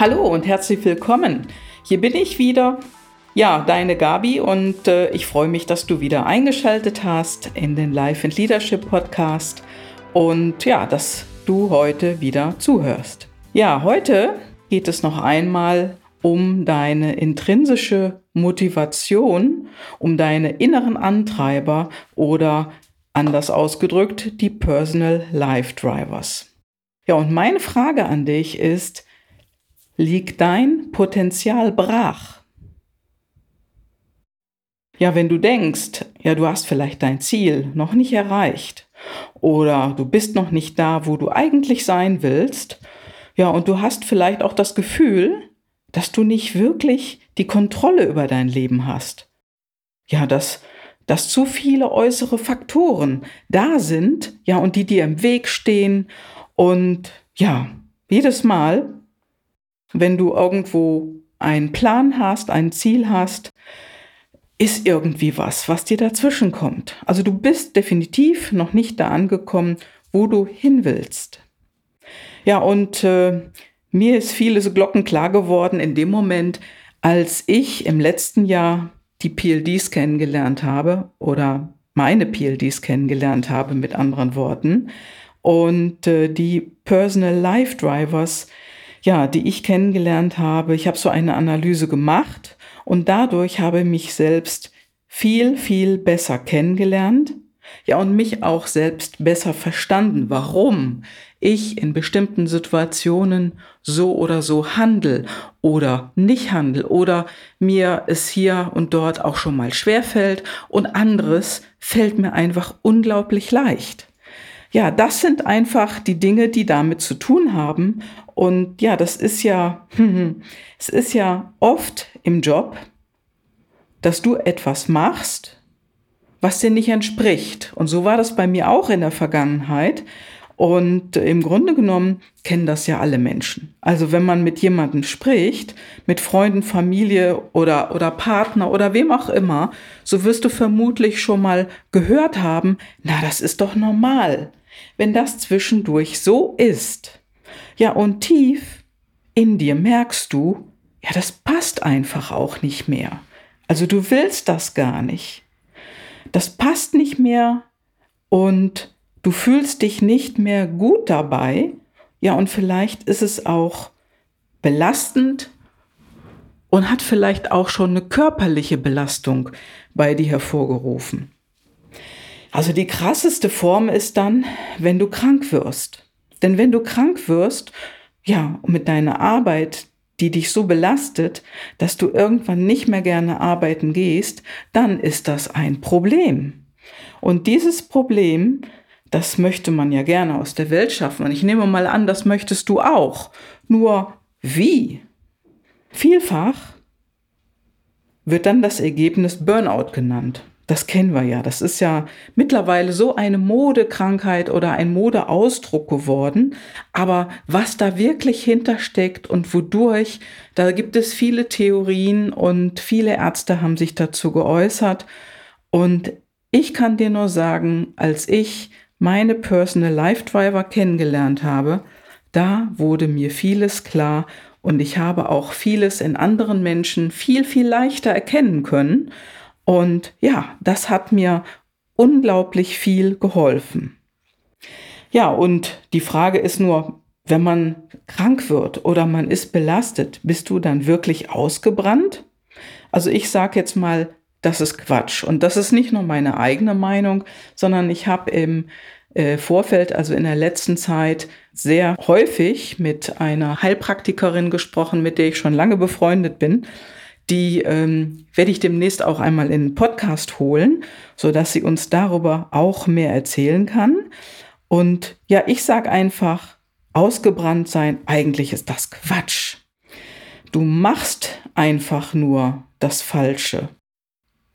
Hallo und herzlich willkommen. Hier bin ich wieder. Ja, deine Gabi und äh, ich freue mich, dass du wieder eingeschaltet hast in den Life and Leadership Podcast und ja, dass du heute wieder zuhörst. Ja, heute geht es noch einmal um deine intrinsische Motivation, um deine inneren Antreiber oder anders ausgedrückt die Personal Life Drivers. Ja, und meine Frage an dich ist, liegt dein Potenzial brach. Ja, wenn du denkst, ja, du hast vielleicht dein Ziel noch nicht erreicht oder du bist noch nicht da, wo du eigentlich sein willst, ja, und du hast vielleicht auch das Gefühl, dass du nicht wirklich die Kontrolle über dein Leben hast. Ja, dass, dass zu viele äußere Faktoren da sind, ja, und die dir im Weg stehen und ja, jedes Mal, wenn du irgendwo einen Plan hast, ein Ziel hast, ist irgendwie was, was dir dazwischen kommt. Also du bist definitiv noch nicht da angekommen, wo du hin willst. Ja, und äh, mir ist vieles glockenklar geworden in dem Moment, als ich im letzten Jahr die PLDs kennengelernt habe oder meine PLDs kennengelernt habe, mit anderen Worten. Und äh, die Personal Life Drivers, ja, die ich kennengelernt habe. Ich habe so eine Analyse gemacht und dadurch habe mich selbst viel, viel besser kennengelernt. Ja, und mich auch selbst besser verstanden, warum ich in bestimmten Situationen so oder so handel oder nicht handel oder mir es hier und dort auch schon mal schwer fällt und anderes fällt mir einfach unglaublich leicht. Ja, das sind einfach die Dinge, die damit zu tun haben. Und ja, das ist ja, es ist ja oft im Job, dass du etwas machst, was dir nicht entspricht. Und so war das bei mir auch in der Vergangenheit. Und im Grunde genommen kennen das ja alle Menschen. Also wenn man mit jemandem spricht, mit Freunden, Familie oder, oder Partner oder wem auch immer, so wirst du vermutlich schon mal gehört haben, na, das ist doch normal wenn das zwischendurch so ist. Ja, und tief in dir merkst du, ja, das passt einfach auch nicht mehr. Also du willst das gar nicht. Das passt nicht mehr und du fühlst dich nicht mehr gut dabei. Ja, und vielleicht ist es auch belastend und hat vielleicht auch schon eine körperliche Belastung bei dir hervorgerufen. Also die krasseste Form ist dann, wenn du krank wirst. Denn wenn du krank wirst, ja, mit deiner Arbeit, die dich so belastet, dass du irgendwann nicht mehr gerne arbeiten gehst, dann ist das ein Problem. Und dieses Problem, das möchte man ja gerne aus der Welt schaffen. Und ich nehme mal an, das möchtest du auch. Nur wie? Vielfach wird dann das Ergebnis Burnout genannt. Das kennen wir ja. Das ist ja mittlerweile so eine Modekrankheit oder ein Modeausdruck geworden. Aber was da wirklich hintersteckt und wodurch, da gibt es viele Theorien und viele Ärzte haben sich dazu geäußert. Und ich kann dir nur sagen, als ich meine Personal Life Driver kennengelernt habe, da wurde mir vieles klar und ich habe auch vieles in anderen Menschen viel, viel leichter erkennen können. Und ja, das hat mir unglaublich viel geholfen. Ja, und die Frage ist nur, wenn man krank wird oder man ist belastet, bist du dann wirklich ausgebrannt? Also ich sage jetzt mal, das ist Quatsch. Und das ist nicht nur meine eigene Meinung, sondern ich habe im äh, Vorfeld, also in der letzten Zeit, sehr häufig mit einer Heilpraktikerin gesprochen, mit der ich schon lange befreundet bin die ähm, werde ich demnächst auch einmal in den Podcast holen, so dass sie uns darüber auch mehr erzählen kann. Und ja, ich sage einfach, ausgebrannt sein, eigentlich ist das Quatsch. Du machst einfach nur das Falsche.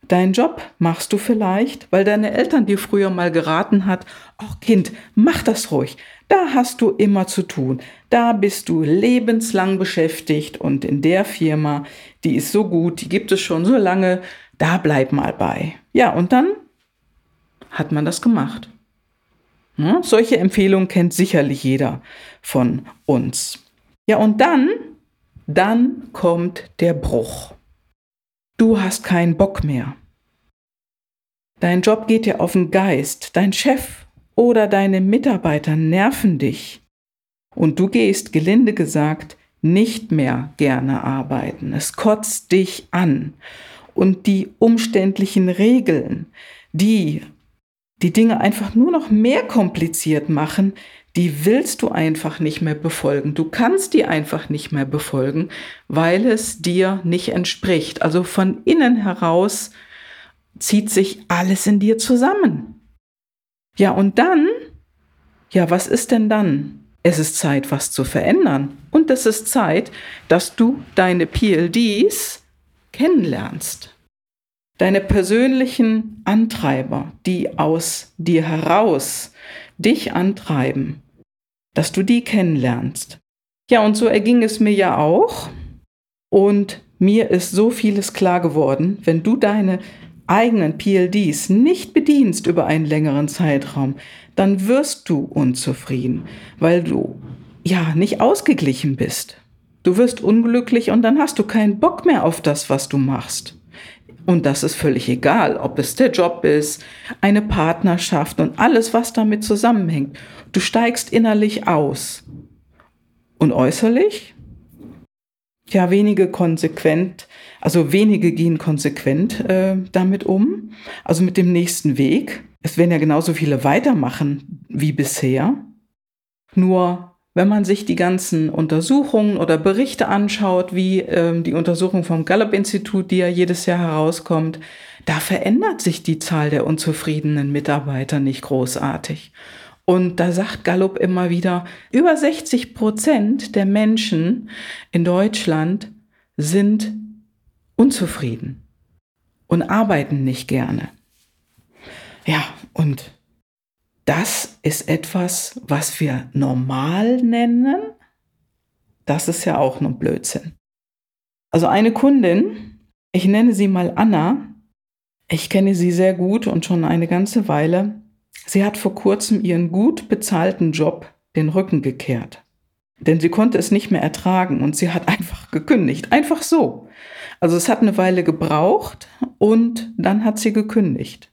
Deinen Job machst du vielleicht, weil deine Eltern dir früher mal geraten hat, ach Kind, mach das ruhig. Da hast du immer zu tun. Da bist du lebenslang beschäftigt und in der Firma, die ist so gut, die gibt es schon so lange, da bleib mal bei. Ja, und dann hat man das gemacht. Ja, solche Empfehlungen kennt sicherlich jeder von uns. Ja, und dann dann kommt der Bruch. Du hast keinen Bock mehr. Dein Job geht dir auf den Geist, dein Chef oder deine Mitarbeiter nerven dich. Und du gehst, gelinde gesagt, nicht mehr gerne arbeiten. Es kotzt dich an. Und die umständlichen Regeln, die die Dinge einfach nur noch mehr kompliziert machen, die willst du einfach nicht mehr befolgen. Du kannst die einfach nicht mehr befolgen, weil es dir nicht entspricht. Also von innen heraus zieht sich alles in dir zusammen. Ja, und dann, ja, was ist denn dann? Es ist Zeit, was zu verändern. Und es ist Zeit, dass du deine PLDs kennenlernst. Deine persönlichen Antreiber, die aus dir heraus dich antreiben, dass du die kennenlernst. Ja, und so erging es mir ja auch. Und mir ist so vieles klar geworden, wenn du deine eigenen PLDs nicht bedienst über einen längeren Zeitraum, dann wirst du unzufrieden, weil du ja nicht ausgeglichen bist. Du wirst unglücklich und dann hast du keinen Bock mehr auf das, was du machst. Und das ist völlig egal, ob es der Job ist, eine Partnerschaft und alles, was damit zusammenhängt. Du steigst innerlich aus. Und äußerlich? Ja, wenige konsequent, also wenige gehen konsequent äh, damit um, also mit dem nächsten Weg. Es werden ja genauso viele weitermachen wie bisher. Nur wenn man sich die ganzen Untersuchungen oder Berichte anschaut, wie ähm, die Untersuchung vom Gallup-Institut, die ja jedes Jahr herauskommt, da verändert sich die Zahl der unzufriedenen Mitarbeiter nicht großartig. Und da sagt Gallup immer wieder, über 60 Prozent der Menschen in Deutschland sind unzufrieden und arbeiten nicht gerne. Ja, und das ist etwas, was wir normal nennen. Das ist ja auch nur Blödsinn. Also eine Kundin, ich nenne sie mal Anna, ich kenne sie sehr gut und schon eine ganze Weile. Sie hat vor kurzem ihren gut bezahlten Job den Rücken gekehrt. Denn sie konnte es nicht mehr ertragen und sie hat einfach gekündigt. Einfach so. Also es hat eine Weile gebraucht und dann hat sie gekündigt.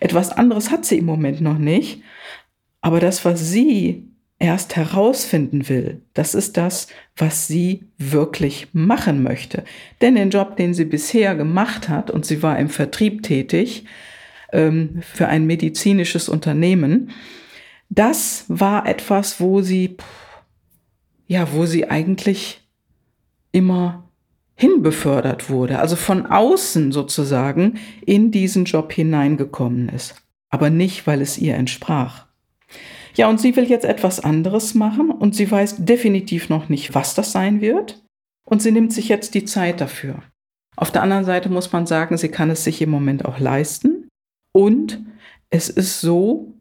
Etwas anderes hat sie im Moment noch nicht. Aber das, was sie erst herausfinden will, das ist das, was sie wirklich machen möchte. Denn den Job, den sie bisher gemacht hat, und sie war im Vertrieb tätig ähm, für ein medizinisches Unternehmen, das war etwas, wo sie, ja, wo sie eigentlich immer hinbefördert wurde, also von außen sozusagen in diesen Job hineingekommen ist, aber nicht, weil es ihr entsprach. Ja, und sie will jetzt etwas anderes machen und sie weiß definitiv noch nicht, was das sein wird und sie nimmt sich jetzt die Zeit dafür. Auf der anderen Seite muss man sagen, sie kann es sich im Moment auch leisten und es ist so,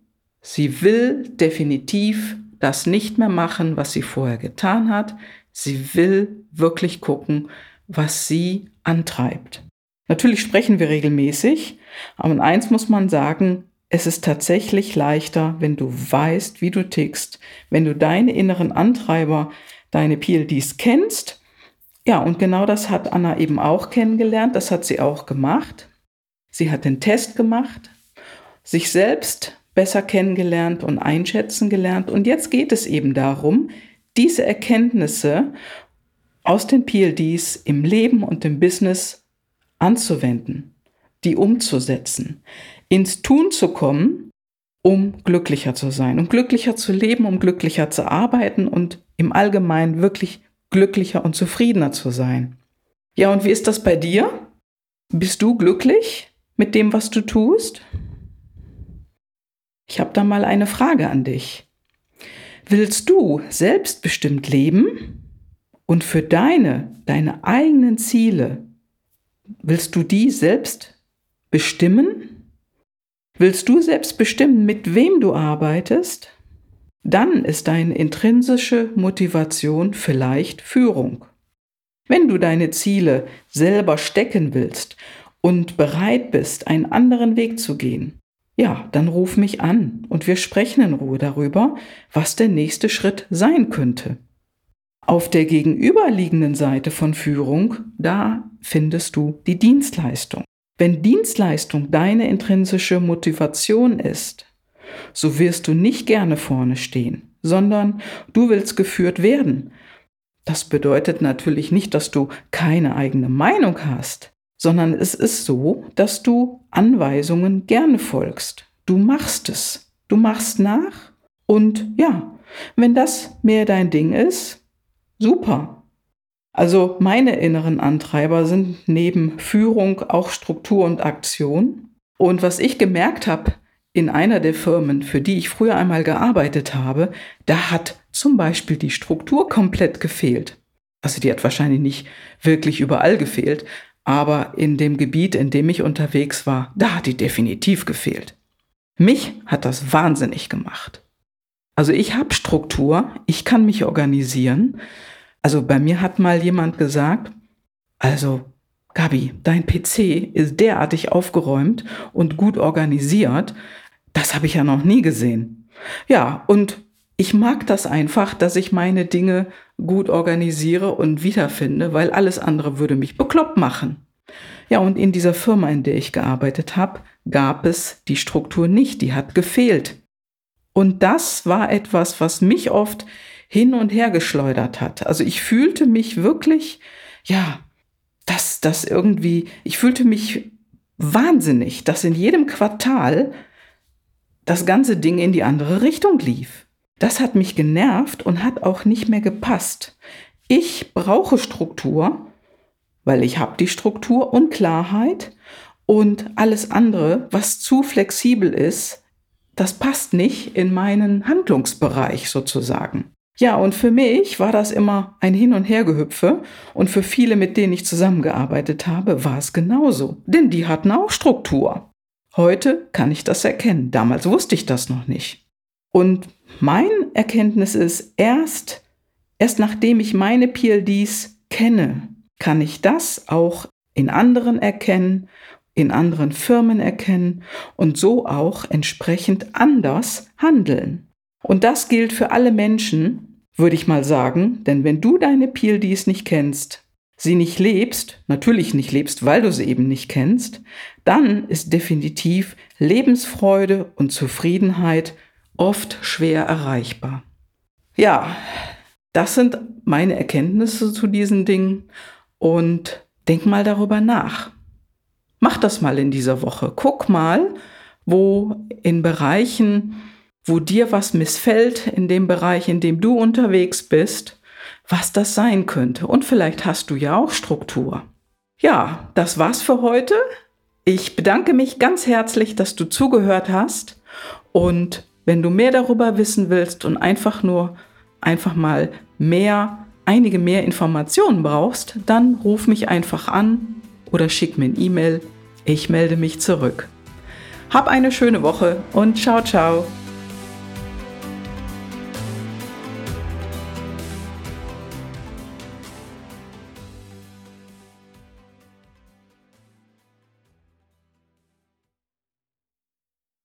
sie will definitiv das nicht mehr machen, was sie vorher getan hat. Sie will wirklich gucken, was sie antreibt. Natürlich sprechen wir regelmäßig, aber eins muss man sagen, es ist tatsächlich leichter, wenn du weißt, wie du tickst, wenn du deine inneren Antreiber, deine PLDs kennst. Ja, und genau das hat Anna eben auch kennengelernt, das hat sie auch gemacht. Sie hat den Test gemacht, sich selbst besser kennengelernt und einschätzen gelernt. Und jetzt geht es eben darum, diese Erkenntnisse aus den PLDs im Leben und im Business anzuwenden, die umzusetzen, ins Tun zu kommen, um glücklicher zu sein, um glücklicher zu leben, um glücklicher zu arbeiten und im Allgemeinen wirklich glücklicher und zufriedener zu sein. Ja, und wie ist das bei dir? Bist du glücklich mit dem, was du tust? Ich habe da mal eine Frage an dich. Willst du selbstbestimmt leben? Und für deine, deine eigenen Ziele, willst du die selbst bestimmen? Willst du selbst bestimmen, mit wem du arbeitest? Dann ist deine intrinsische Motivation vielleicht Führung. Wenn du deine Ziele selber stecken willst und bereit bist, einen anderen Weg zu gehen, ja, dann ruf mich an und wir sprechen in Ruhe darüber, was der nächste Schritt sein könnte. Auf der gegenüberliegenden Seite von Führung, da findest du die Dienstleistung. Wenn Dienstleistung deine intrinsische Motivation ist, so wirst du nicht gerne vorne stehen, sondern du willst geführt werden. Das bedeutet natürlich nicht, dass du keine eigene Meinung hast, sondern es ist so, dass du Anweisungen gerne folgst. Du machst es. Du machst nach und ja, wenn das mehr dein Ding ist, super, also meine inneren Antreiber sind neben Führung auch Struktur und Aktion. Und was ich gemerkt habe in einer der Firmen, für die ich früher einmal gearbeitet habe, da hat zum Beispiel die Struktur komplett gefehlt. Also die hat wahrscheinlich nicht wirklich überall gefehlt, aber in dem Gebiet, in dem ich unterwegs war, da hat die definitiv gefehlt. Mich hat das wahnsinnig gemacht. Also ich habe Struktur, ich kann mich organisieren, also bei mir hat mal jemand gesagt, also Gabi, dein PC ist derartig aufgeräumt und gut organisiert, das habe ich ja noch nie gesehen. Ja, und ich mag das einfach, dass ich meine Dinge gut organisiere und wiederfinde, weil alles andere würde mich bekloppt machen. Ja, und in dieser Firma, in der ich gearbeitet habe, gab es die Struktur nicht, die hat gefehlt. Und das war etwas, was mich oft hin und her geschleudert hat. Also ich fühlte mich wirklich, ja, dass das irgendwie, ich fühlte mich wahnsinnig, dass in jedem Quartal das ganze Ding in die andere Richtung lief. Das hat mich genervt und hat auch nicht mehr gepasst. Ich brauche Struktur, weil ich habe die Struktur und Klarheit und alles andere, was zu flexibel ist, das passt nicht in meinen Handlungsbereich sozusagen. Ja, und für mich war das immer ein Hin- und Hergehüpfe und für viele, mit denen ich zusammengearbeitet habe, war es genauso, denn die hatten auch Struktur. Heute kann ich das erkennen, damals wusste ich das noch nicht. Und mein Erkenntnis ist, erst, erst nachdem ich meine PLDs kenne, kann ich das auch in anderen erkennen, in anderen Firmen erkennen und so auch entsprechend anders handeln. Und das gilt für alle Menschen, würde ich mal sagen, denn wenn du deine PLDs nicht kennst, sie nicht lebst, natürlich nicht lebst, weil du sie eben nicht kennst, dann ist definitiv Lebensfreude und Zufriedenheit oft schwer erreichbar. Ja, das sind meine Erkenntnisse zu diesen Dingen und denk mal darüber nach. Mach das mal in dieser Woche. Guck mal, wo in Bereichen, wo dir was missfällt in dem Bereich, in dem du unterwegs bist, was das sein könnte. Und vielleicht hast du ja auch Struktur. Ja, das war's für heute. Ich bedanke mich ganz herzlich, dass du zugehört hast. Und wenn du mehr darüber wissen willst und einfach nur einfach mal mehr, einige mehr Informationen brauchst, dann ruf mich einfach an oder schick mir ein E-Mail. Ich melde mich zurück. Hab eine schöne Woche und ciao, ciao.